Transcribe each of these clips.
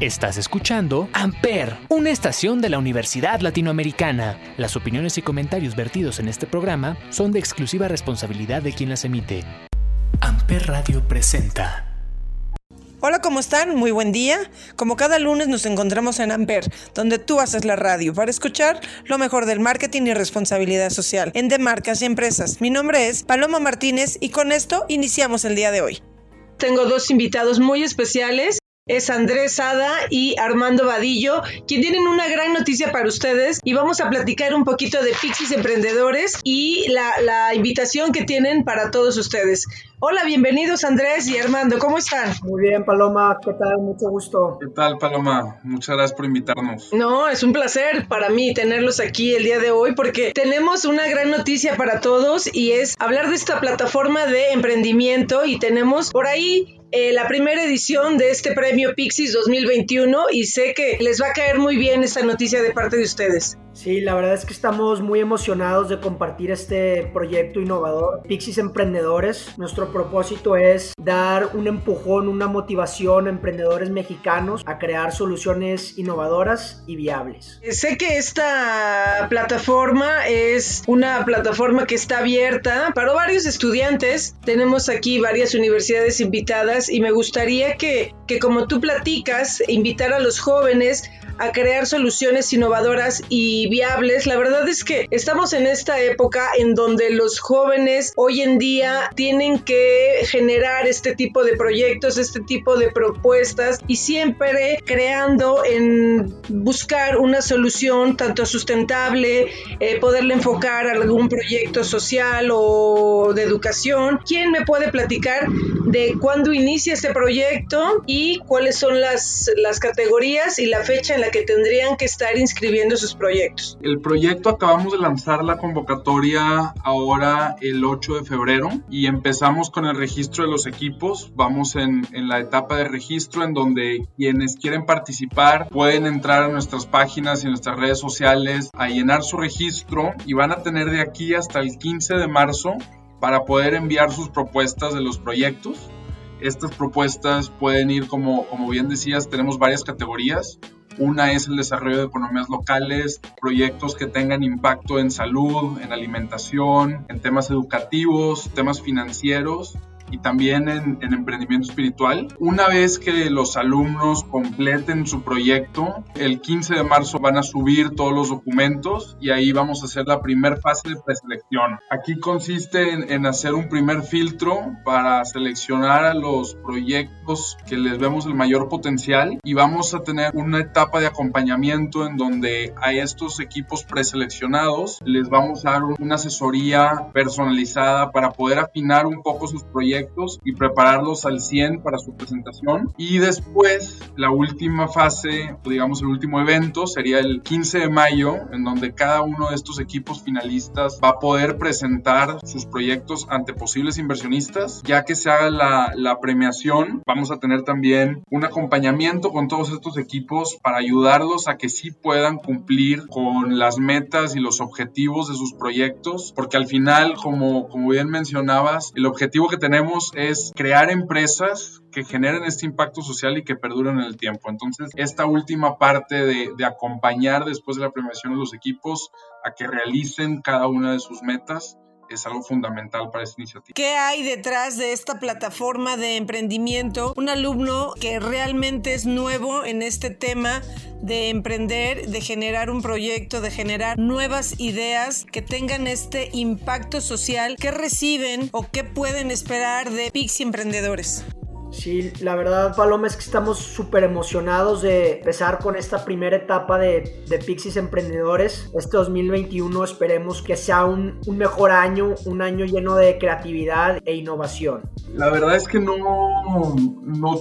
Estás escuchando Amper, una estación de la Universidad Latinoamericana. Las opiniones y comentarios vertidos en este programa son de exclusiva responsabilidad de quien las emite. Amper Radio presenta. Hola, ¿cómo están? Muy buen día. Como cada lunes nos encontramos en Amper, donde tú haces la radio para escuchar lo mejor del marketing y responsabilidad social en de marcas y empresas. Mi nombre es Paloma Martínez y con esto iniciamos el día de hoy. Tengo dos invitados muy especiales es Andrés Sada y Armando Vadillo, quien tienen una gran noticia para ustedes y vamos a platicar un poquito de Pixis Emprendedores y la, la invitación que tienen para todos ustedes. Hola, bienvenidos Andrés y Armando, ¿cómo están? Muy bien, Paloma, ¿qué tal? Mucho gusto. ¿Qué tal, Paloma? Muchas gracias por invitarnos. No, es un placer para mí tenerlos aquí el día de hoy porque tenemos una gran noticia para todos y es hablar de esta plataforma de emprendimiento y tenemos por ahí eh, la primera edición de este premio Pixis 2021 y sé que les va a caer muy bien esta noticia de parte de ustedes. Sí, la verdad es que estamos muy emocionados de compartir este proyecto innovador, Pixis Emprendedores. Nuestro propósito es dar un empujón, una motivación a emprendedores mexicanos a crear soluciones innovadoras y viables. Sé que esta plataforma es una plataforma que está abierta para varios estudiantes. Tenemos aquí varias universidades invitadas y me gustaría que, que como tú platicas, invitar a los jóvenes a crear soluciones innovadoras y viables. La verdad es que estamos en esta época en donde los jóvenes hoy en día tienen que generar este tipo de proyectos, este tipo de propuestas y siempre creando en buscar una solución tanto sustentable, eh, poderle enfocar a algún proyecto social o de educación. ¿Quién me puede platicar de cuándo inicia este proyecto y cuáles son las, las categorías y la fecha en la que tendrían que estar inscribiendo sus proyectos. El proyecto acabamos de lanzar la convocatoria ahora el 8 de febrero y empezamos con el registro de los equipos. Vamos en, en la etapa de registro en donde quienes quieren participar pueden entrar a nuestras páginas y nuestras redes sociales a llenar su registro y van a tener de aquí hasta el 15 de marzo para poder enviar sus propuestas de los proyectos. Estas propuestas pueden ir, como, como bien decías, tenemos varias categorías. Una es el desarrollo de economías locales, proyectos que tengan impacto en salud, en alimentación, en temas educativos, temas financieros y también en, en, emprendimiento espiritual. Una vez que los alumnos completen su proyecto, el 15 de marzo van a subir todos los documentos y ahí vamos a hacer la primera fase de preselección. Aquí consiste en, en, hacer un primer filtro para seleccionar a los proyectos que les vemos el mayor potencial y vamos a tener una etapa de acompañamiento en donde a estos equipos preseleccionados les vamos a dar una asesoría personalizada para poder afinar un poco sus proyectos y prepararlos al 100 para su presentación. Y después, la última fase, digamos el último evento, sería el 15 de mayo, en donde cada uno de estos equipos finalistas va a poder presentar sus proyectos ante posibles inversionistas. Ya que se haga la, la premiación, vamos a tener también un acompañamiento con todos estos equipos para ayudarlos a que sí puedan cumplir con las metas y los objetivos de sus proyectos, porque al final, como, como bien mencionabas, el objetivo que tenemos es crear empresas que generen este impacto social y que perduren en el tiempo. Entonces, esta última parte de, de acompañar después de la premiación a los equipos a que realicen cada una de sus metas es algo fundamental para esta iniciativa. ¿Qué hay detrás de esta plataforma de emprendimiento? Un alumno que realmente es nuevo en este tema de emprender, de generar un proyecto, de generar nuevas ideas que tengan este impacto social que reciben o que pueden esperar de Pixie Emprendedores. Sí, la verdad, Paloma, es que estamos súper emocionados de empezar con esta primera etapa de, de Pixis Emprendedores. Este 2021 esperemos que sea un, mejor año, un año lleno de creatividad e innovación. La verdad es que no,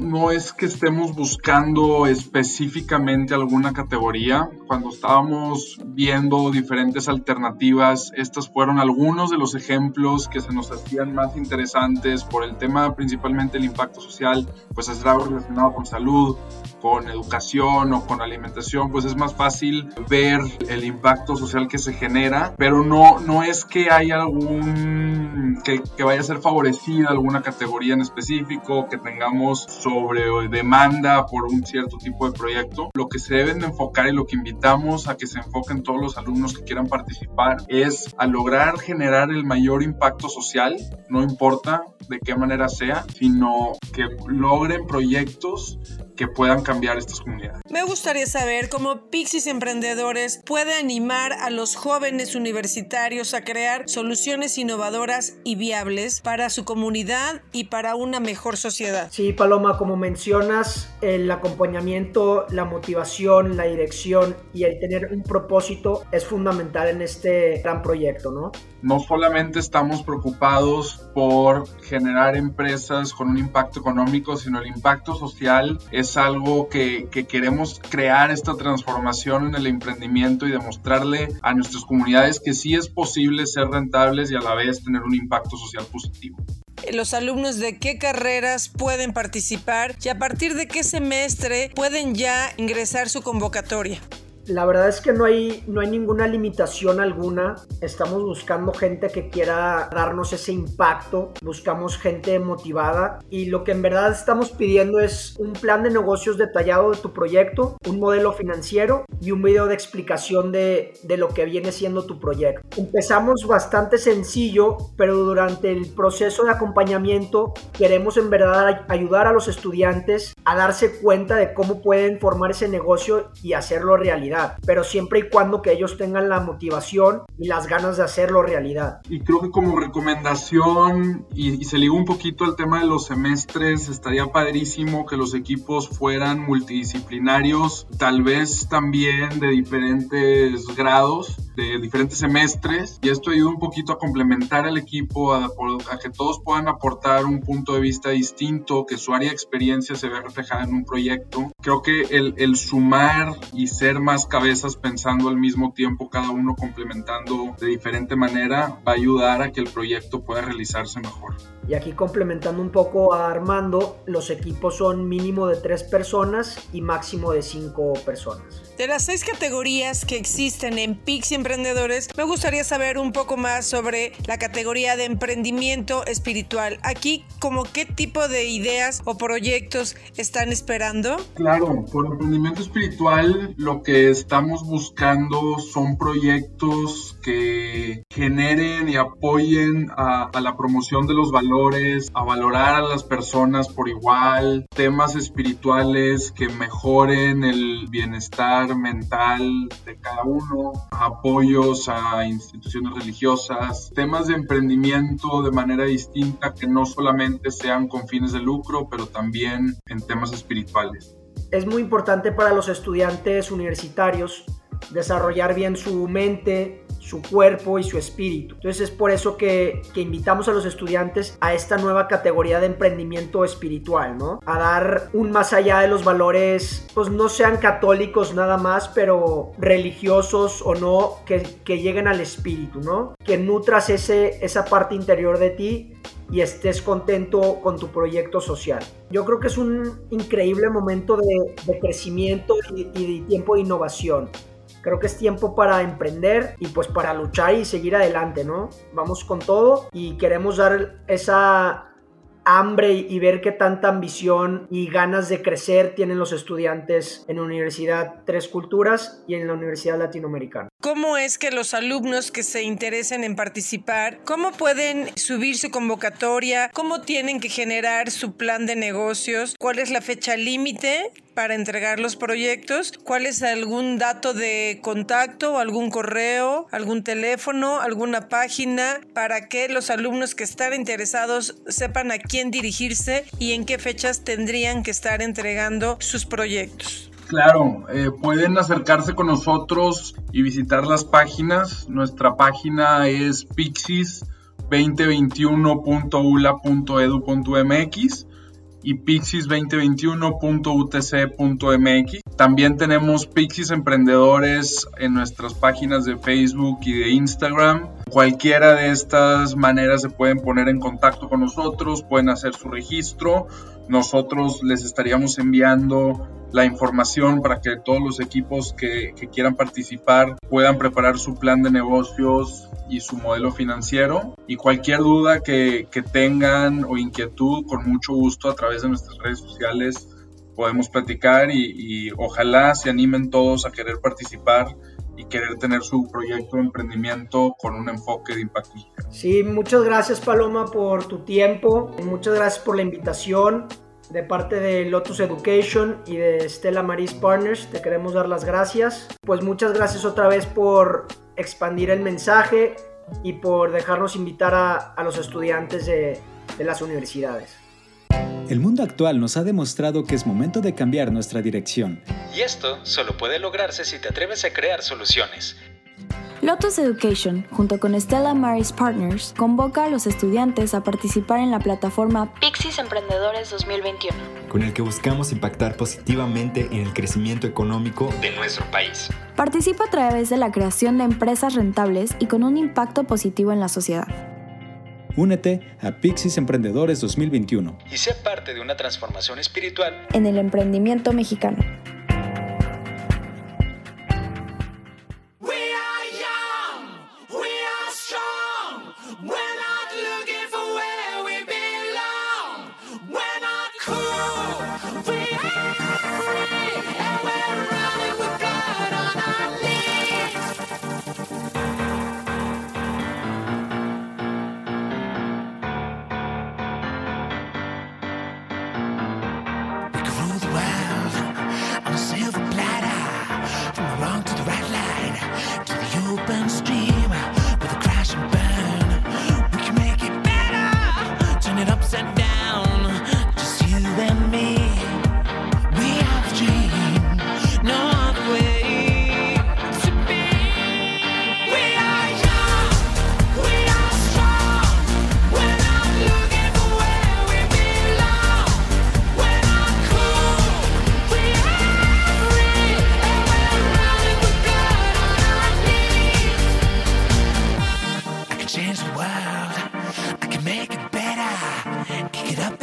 no es que estemos buscando específicamente alguna categoría. Cuando estábamos viendo diferentes alternativas, estos fueron algunos de los ejemplos que se nos hacían más interesantes por el tema principalmente el impacto social pues hacer algo relacionado con salud, con educación o con alimentación, pues es más fácil ver el impacto social que se genera, pero no, no es que haya algún, que, que vaya a ser favorecida alguna categoría en específico, que tengamos sobre demanda por un cierto tipo de proyecto. Lo que se deben de enfocar y lo que invitamos a que se enfoquen todos los alumnos que quieran participar es a lograr generar el mayor impacto social, no importa de qué manera sea, sino que logren proyectos que puedan cambiar estas comunidades. Me gustaría saber cómo Pixis Emprendedores puede animar a los jóvenes universitarios a crear soluciones innovadoras y viables para su comunidad y para una mejor sociedad. Sí, Paloma, como mencionas, el acompañamiento, la motivación, la dirección y el tener un propósito es fundamental en este gran proyecto, ¿no? No solamente estamos preocupados por generar empresas con un impacto económico, sino el impacto social es algo que, que, queremos crear esta transformación en el emprendimiento y demostrarle a nuestras comunidades que sí es posible ser rentables y a la vez tener un impacto social positivo los alumnos de qué carreras pueden participar y a partir de qué semestre pueden ya ingresar su convocatoria. La verdad es que no hay, no hay ninguna limitación alguna. Estamos buscando gente que quiera darnos ese impacto. Buscamos gente motivada. Y lo que en verdad estamos pidiendo es un plan de negocios detallado de tu proyecto, un modelo financiero y un video de explicación de, de lo que viene siendo tu proyecto. Empezamos bastante sencillo, pero durante el proceso de acompañamiento queremos en verdad ayudar a los estudiantes a darse cuenta de cómo pueden formar ese negocio y hacerlo realidad pero siempre y cuando que ellos tengan la motivación y las ganas de hacerlo realidad. Y creo que como recomendación, y, se liga un poquito al tema de los semestres, estaría padrísimo que los equipos fueran multidisciplinarios, tal vez también de diferentes grados de diferentes semestres y esto ayuda un poquito a complementar al equipo, a, a, que todos puedan aportar un punto de vista distinto, que su área de experiencia se vea reflejada en un proyecto. Creo que el, el sumar y ser más cabezas pensando al mismo tiempo, cada uno complementando de diferente manera, va a ayudar a que el proyecto pueda realizarse mejor. Y aquí complementando un poco a Armando, los equipos son mínimo de tres personas y máximo de cinco personas. De las seis categorías que existen en Pixie Emprendedores, me gustaría saber un poco más sobre la categoría de emprendimiento espiritual. Aquí, ¿como qué tipo de ideas o proyectos están esperando? Claro, por emprendimiento espiritual lo que estamos buscando son proyectos que generen y apoyen a, la promoción de los valores a valorar a las personas por igual, temas espirituales que mejoren el bienestar mental de cada uno, apoyos a instituciones religiosas, temas de emprendimiento de manera distinta que no solamente sean con fines de lucro, pero también en temas espirituales. Es muy importante para los estudiantes universitarios desarrollar bien su mente, su cuerpo y su espíritu. Entonces es por eso que, invitamos a los estudiantes a esta nueva categoría de emprendimiento espiritual, ¿no? A dar un más allá de los valores, pues no sean católicos nada más, pero religiosos o no, que, lleguen al espíritu, ¿no? Que nutras ese, esa parte interior de ti y estés contento con tu proyecto social. Yo creo que es un increíble momento de, de crecimiento y, y de tiempo de innovación. Creo que es tiempo para emprender y pues para luchar y seguir adelante, ¿no? Vamos con todo y queremos dar esa hambre y ver qué tanta ambición y ganas de crecer tienen los estudiantes en la Universidad Tres Culturas y en la Universidad Latinoamericana. ¿Cómo es que los alumnos que se interesen en participar, cómo pueden subir su convocatoria, cómo tienen que generar su plan de negocios, cuál es la fecha límite para entregar los proyectos, cuál es algún dato de contacto, algún correo, algún teléfono, alguna página para que los alumnos que están interesados sepan a quién dirigirse y en qué fechas tendrían que estar entregando sus proyectos. Claro, eh, pueden acercarse con nosotros y visitar las páginas. Nuestra página es pixis2021.ula.edu.mx y pixis2021.utc.mx. También tenemos Pixis Emprendedores en nuestras páginas de Facebook y de Instagram. Cualquiera de estas maneras se pueden poner en contacto con nosotros, pueden hacer su registro nosotros les estaríamos enviando la información para que todos los equipos que, quieran participar puedan preparar su plan de negocios y su modelo financiero. Y cualquier duda que, tengan o inquietud, con mucho gusto a través de nuestras redes sociales podemos platicar y, ojalá se animen todos a querer participar y querer tener su proyecto de emprendimiento con un enfoque de impacto. Sí, muchas gracias Paloma por tu tiempo, muchas gracias por la invitación de parte de Lotus Education y de Stella Maris Partners. Te queremos dar las gracias. Pues muchas gracias otra vez por expandir el mensaje y por dejarnos invitar a, los estudiantes de, de las universidades. El mundo actual nos ha demostrado que es momento de cambiar nuestra dirección. Y esto solo puede lograrse si te atreves a crear soluciones. Lotus Education, junto con Stella Maris Partners, convoca a los estudiantes a participar en la plataforma Pixis Emprendedores 2021, con el que buscamos impactar positivamente en el crecimiento económico de nuestro país. Participa a través de la creación de empresas rentables y con un impacto positivo en la sociedad. Únete a Pixis Emprendedores 2021 y sé parte de una transformación espiritual en el emprendimiento mexicano. it up.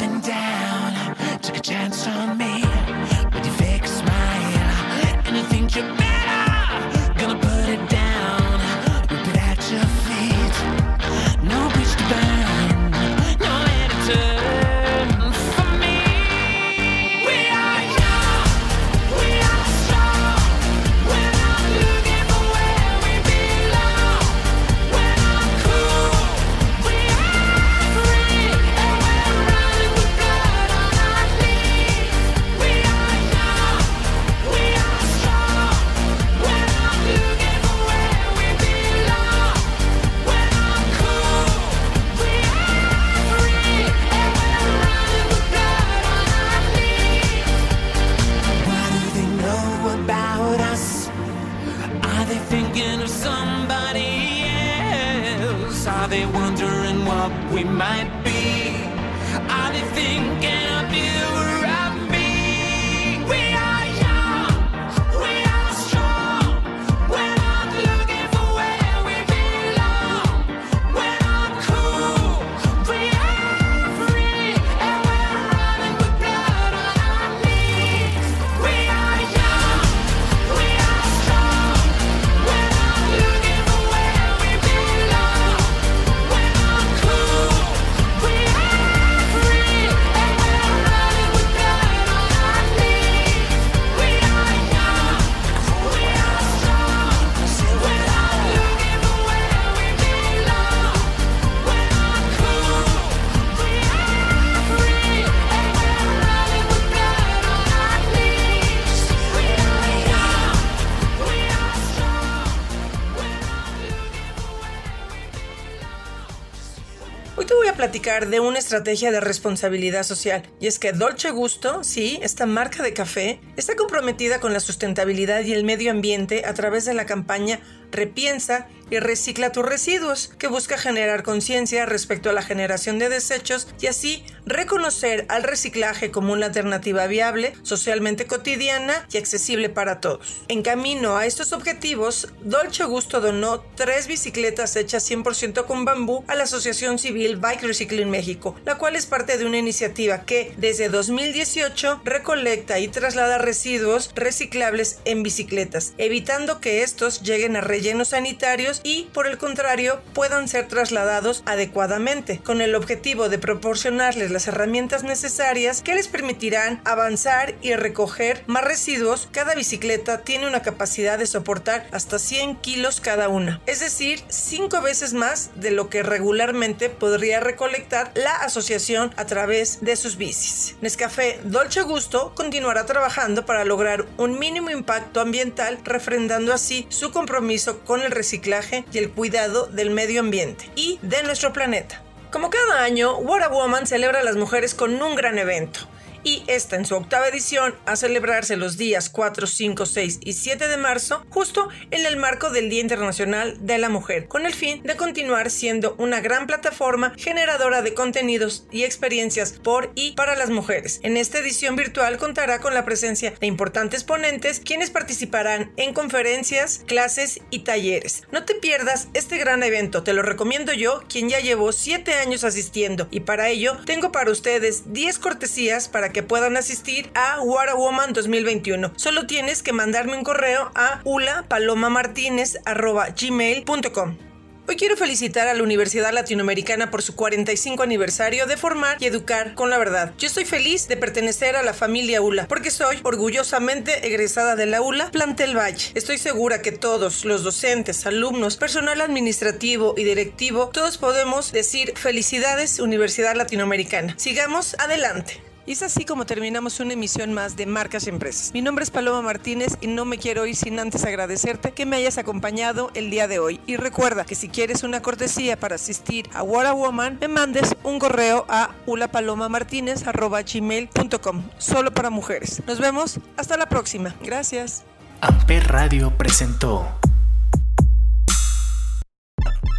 De una estrategia de responsabilidad social. Y es que Dolce Gusto, sí, esta marca de café, está comprometida con la sustentabilidad y el medio ambiente a través de la campaña Repiensa y recicla tus residuos, que busca generar conciencia respecto a la generación de desechos y así reconocer al reciclaje como una alternativa viable, socialmente cotidiana y accesible para todos. En camino a estos objetivos, Dolce Gusto donó tres bicicletas hechas 100% con bambú a la Asociación Civil Bike Recycling México, la cual es parte de una iniciativa que desde 2018 recolecta y traslada residuos reciclables en bicicletas, evitando que estos lleguen a rellenos sanitarios y, por el contrario, puedan ser trasladados adecuadamente, con el objetivo de proporcionarles las herramientas necesarias que les permitirán avanzar y recoger más residuos. Cada bicicleta tiene una capacidad de soportar hasta 100 kilos cada una, es decir, 5 veces más de lo que regularmente podría recolectar la asociación a través de sus bicis. Nescafé Dolce Gusto continuará trabajando para lograr un mínimo impacto ambiental, refrendando así su compromiso con el reciclaje y el cuidado del medio ambiente y de nuestro planeta. Como cada año, What a Woman celebra a las mujeres con un gran evento y esta en su octava edición a celebrarse los días 4, 5, 6 y 7 de marzo, justo en el marco del Día Internacional de la Mujer, con el fin de continuar siendo una gran plataforma generadora de contenidos y experiencias por y para las mujeres. En esta edición virtual contará con la presencia de importantes ponentes quienes participarán en conferencias, clases y talleres. No te pierdas este gran evento, te lo recomiendo yo, quien ya llevo 7 años asistiendo y para ello tengo para ustedes 10 cortesías para que puedan asistir a What a Woman 2021. Solo tienes que mandarme un correo a ulapalomamartinez.gmail.com. Hoy quiero felicitar a la Universidad Latinoamericana por su 45 aniversario de formar y educar con la verdad. Yo estoy feliz de pertenecer a la familia ULA porque soy orgullosamente egresada de la ULA Plantel Valle. Estoy segura que todos, los docentes, alumnos, personal administrativo y directivo, todos podemos decir felicidades Universidad Latinoamericana. Sigamos adelante. Y es así como terminamos una emisión más de Marcas y Empresas. Mi nombre es Paloma Martínez y no me quiero ir sin antes agradecerte que me hayas acompañado el día de hoy. Y recuerda que si quieres una cortesía para asistir a What a Woman, me mandes un correo a ulapalomamartinez.gmail.com Solo para mujeres. Nos vemos. Hasta la próxima. Gracias. Amper Radio presentó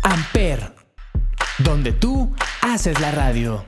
Amper, donde tú haces la radio.